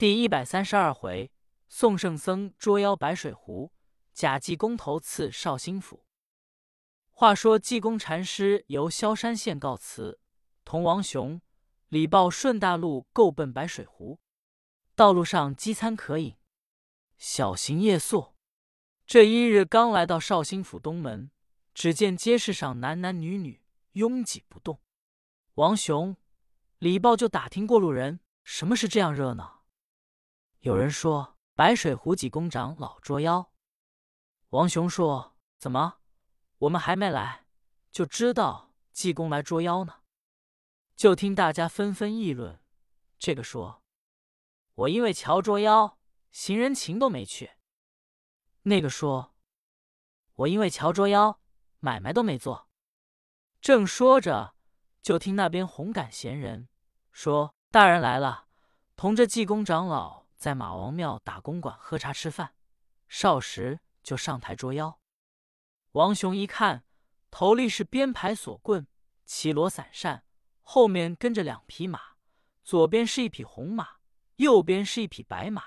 第一百三十二回，宋圣僧捉妖白水湖，假济公头刺绍兴府。话说济公禅师由萧山县告辞，同王雄、李豹顺大路够奔白水湖。道路上饥餐渴饮，小行夜宿。这一日刚来到绍兴府东门，只见街市上男男女女拥挤不动。王雄、李豹就打听过路人，什么是这样热闹？有人说白水湖济公长老捉妖。王雄说：“怎么，我们还没来，就知道济公来捉妖呢？”就听大家纷纷议论。这个说：“我因为桥捉妖，行人情都没去。”那个说：“我因为桥捉妖，买卖都没做。”正说着，就听那边红杆闲人说：“大人来了，同着济公长老。”在马王庙打公馆喝茶吃饭，少时就上台捉妖。王雄一看，头立是编排锁棍，骑罗伞扇，后面跟着两匹马，左边是一匹红马，右边是一匹白马。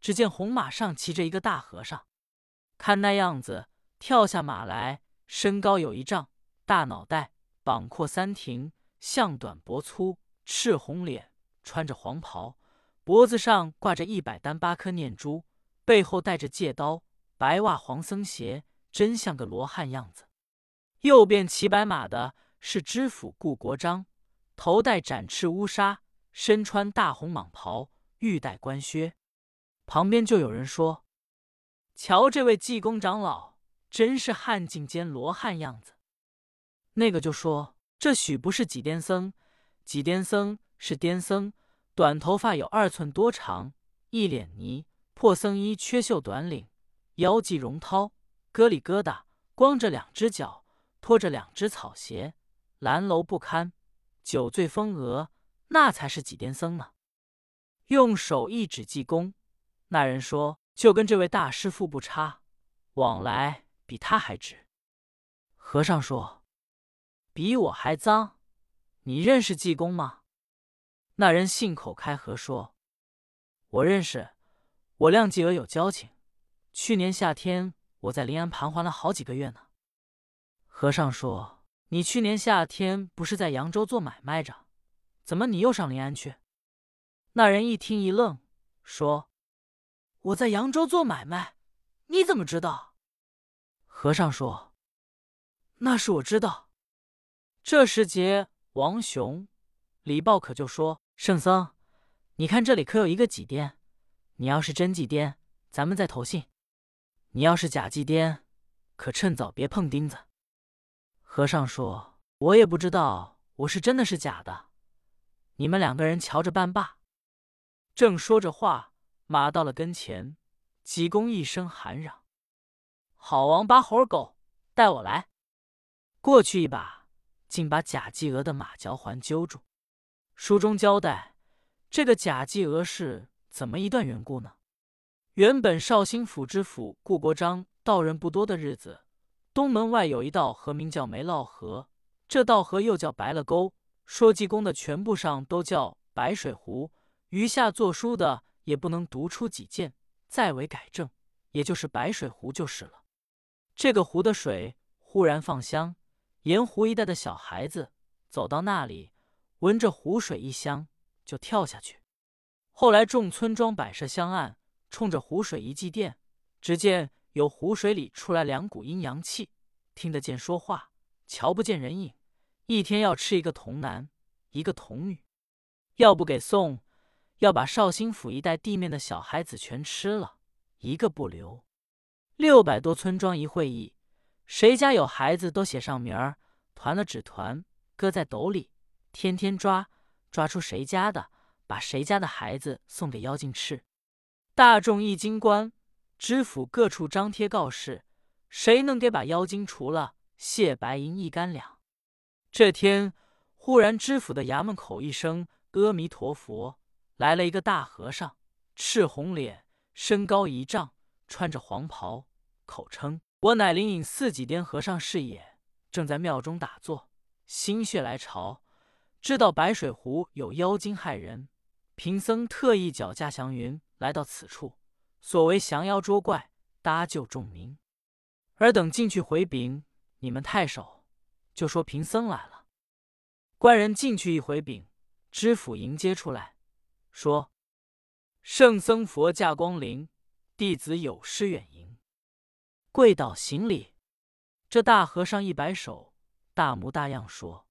只见红马上骑着一个大和尚，看那样子，跳下马来，身高有一丈，大脑袋，膀阔三庭，项短脖粗，赤红脸，穿着黄袍。脖子上挂着一百单八颗念珠，背后带着戒刀，白袜黄僧鞋，真像个罗汉样子。右边骑白马的是知府顾国璋，头戴展翅乌纱，身穿大红蟒袍，玉带官靴。旁边就有人说：“瞧这位济公长老，真是汉境间罗汉样子。”那个就说：“这许不是几癫僧，几癫僧是癫僧。”短头发有二寸多长，一脸泥，破僧衣，缺袖短领，腰系绒绦，疙里疙瘩，光着两只脚，拖着两只草鞋，蓝楼不堪，酒醉风额，那才是几癫僧呢。用手一指济公，那人说：“就跟这位大师傅不差，往来比他还直。”和尚说：“比我还脏，你认识济公吗？”那人信口开河说：“我认识，我谅济娥有交情。去年夏天我在临安盘桓了好几个月呢。”和尚说：“你去年夏天不是在扬州做买卖着？怎么你又上临安去？”那人一听一愣，说：“我在扬州做买卖，你怎么知道？”和尚说：“那是我知道。”这时节，王雄、李豹可就说。圣僧，你看这里可有一个祭奠？你要是真祭奠，咱们再投信；你要是假祭奠，可趁早别碰钉子。和尚说：“我也不知道我是真的是假的，你们两个人瞧着办罢。”正说着话，马到了跟前，济公一声喊嚷：“好王八猴狗，带我来！”过去一把，竟把假济鹅的马脚环揪住。书中交代，这个假济娥是怎么一段缘故呢？原本绍兴府知府顾国璋道人不多的日子，东门外有一道河，名叫梅涝河。这道河又叫白了沟。说济公的全部上都叫白水湖，余下作书的也不能读出几件，再为改正，也就是白水湖就是了。这个湖的水忽然放香，沿湖一带的小孩子走到那里。闻着湖水一香，就跳下去。后来众村庄摆设香案，冲着湖水一祭奠，只见有湖水里出来两股阴阳气，听得见说话，瞧不见人影。一天要吃一个童男，一个童女，要不给送，要把绍兴府一带地面的小孩子全吃了，一个不留。六百多村庄一会议，谁家有孩子都写上名儿，团了纸团，搁在斗里。天天抓，抓出谁家的，把谁家的孩子送给妖精吃。大众一经官，知府各处张贴告示，谁能给把妖精除了，谢白银一干两。这天忽然知府的衙门口一声阿弥陀佛，来了一个大和尚，赤红脸，身高一丈，穿着黄袍，口称我乃灵隐寺几颠和尚是也，正在庙中打坐，心血来潮。知道白水湖有妖精害人，贫僧特意脚驾祥云来到此处，所为降妖捉怪，搭救众民。尔等进去回禀你们太守，就说贫僧来了。官人进去一回禀，知府迎接出来，说：“圣僧佛驾光临，弟子有失远迎，跪倒行礼。”这大和尚一摆手，大模大样说：“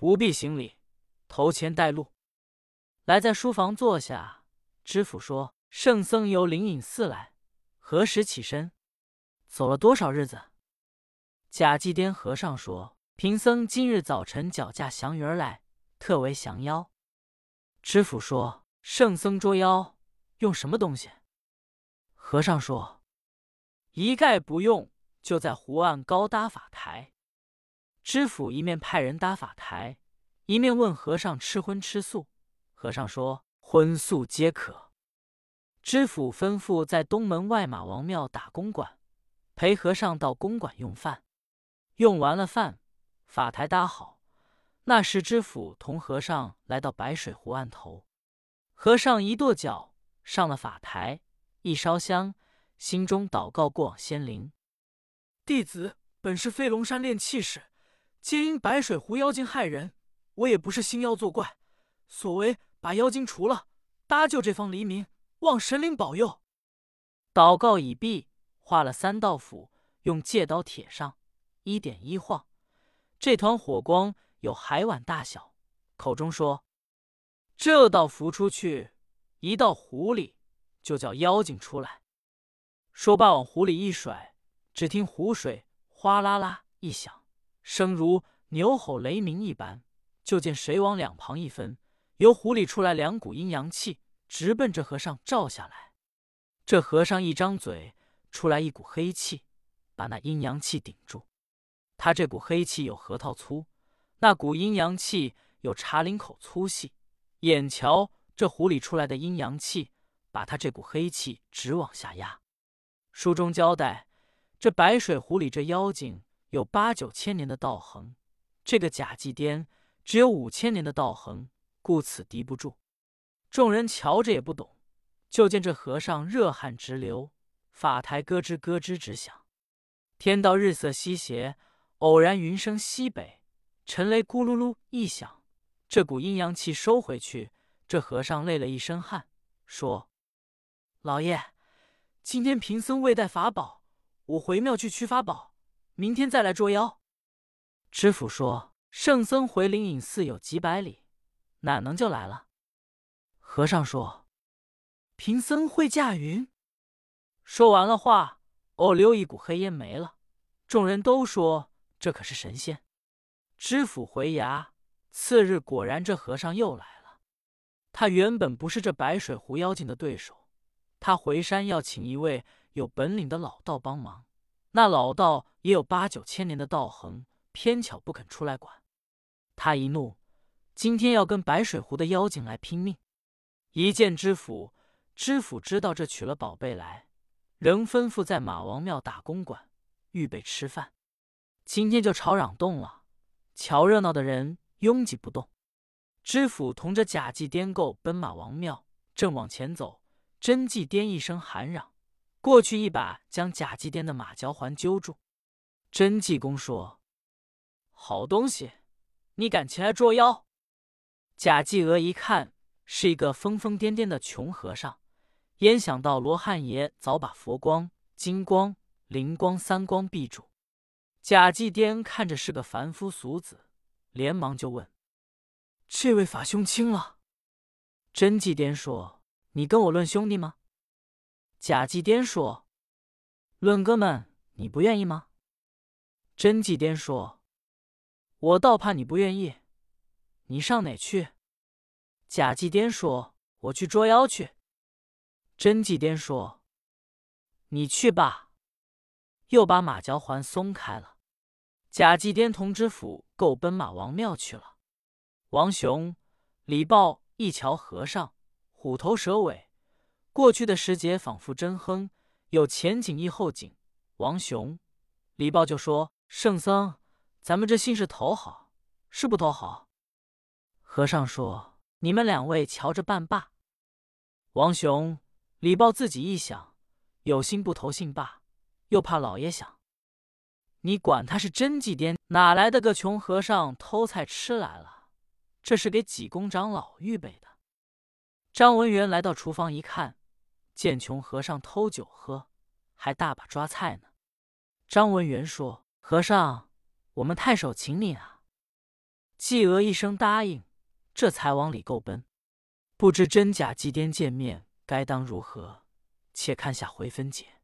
不必行礼，头前带路。”来在书房坐下。知府说：“圣僧由灵隐寺来，何时起身？走了多少日子？”假祭颠和尚说。贫僧今日早晨脚驾祥云而来，特为降妖。知府说：“圣僧捉妖用什么东西？”和尚说：“一概不用，就在湖岸高搭法台。”知府一面派人搭法台，一面问和尚吃荤吃素。和尚说：“荤素皆可。”知府吩咐在东门外马王庙打公馆，陪和尚到公馆用饭。用完了饭。法台搭好，那时知府同和尚来到白水湖岸头，和尚一跺脚上了法台，一烧香，心中祷告过往仙灵。弟子本是飞龙山炼气士，皆因白水湖妖精害人，我也不是兴妖作怪，所为把妖精除了，搭救这方黎民，望神灵保佑。祷告已毕，画了三道符，用戒刀铁上，一点一晃。这团火光有海碗大小，口中说：“这道符出去，一到湖里，就叫妖精出来。”说罢往湖里一甩，只听湖水哗啦啦一响，声如牛吼雷鸣一般。就见水往两旁一分，由湖里出来两股阴阳气，直奔这和尚照下来。这和尚一张嘴，出来一股黑气，把那阴阳气顶住。他这股黑气有核桃粗，那股阴阳气有茶陵口粗细。眼瞧这湖里出来的阴阳气，把他这股黑气直往下压。书中交代，这白水湖里这妖精有八九千年的道行，这个假祭颠只有五千年的道行，故此敌不住。众人瞧着也不懂，就见这和尚热汗直流，法台咯吱咯吱直响。天到日色西斜。偶然云生西北，沉雷咕噜噜一响，这股阴阳气收回去。这和尚累了一身汗，说：“老爷，今天贫僧未带法宝，我回庙去取法宝，明天再来捉妖。”知府说：“圣僧回灵隐寺有几百里，哪能就来了？”和尚说：“贫僧会驾云。”说完了话，哦溜一股黑烟没了。众人都说。这可是神仙！知府回衙，次日果然这和尚又来了。他原本不是这白水湖妖精的对手，他回山要请一位有本领的老道帮忙。那老道也有八九千年的道行，偏巧不肯出来管。他一怒，今天要跟白水湖的妖精来拼命。一见知府，知府知道这取了宝贝来，仍吩咐在马王庙打公馆，预备吃饭。今天就吵嚷动了，瞧热闹的人拥挤不动。知府同着假祭颠构奔马王庙，正往前走，真祭颠一声喊嚷，过去一把将假祭颠的马脚环揪住。真济公说：“好东西，你敢前来捉妖？”假济娥一看，是一个疯疯癫癫的穷和尚，焉想到罗汉爷早把佛光、金光、灵光三光闭住。贾继颠看着是个凡夫俗子，连忙就问：“这位法兄轻了？”真继颠说：“你跟我论兄弟吗？”贾继颠说：“论哥们，你不愿意吗？”真继颠说：“我倒怕你不愿意。你上哪去？”贾继颠说：“我去捉妖去。”真继颠说：“你去吧。”又把马脚环松开了。贾继颠同知府够奔马王庙去了。王雄、李豹一瞧和尚，虎头蛇尾，过去的时节仿佛真哼，有前景亦后景。王雄、李豹就说：“圣僧，咱们这姓是头好，是不头好？”和尚说：“你们两位瞧着办罢。”王雄、李豹自己一想，有心不投信罢，又怕老爷想：“你管他是真祭奠，哪来的个穷和尚偷菜吃来了？这是给济公长老预备的。”张文元来到厨房一看，见穷和尚偷酒喝，还大把抓菜呢。张文元说：“和尚，我们太守请你啊。”季娥一声答应，这才往里够奔。不知真假祭颠见面，该当如何？且看下回分解。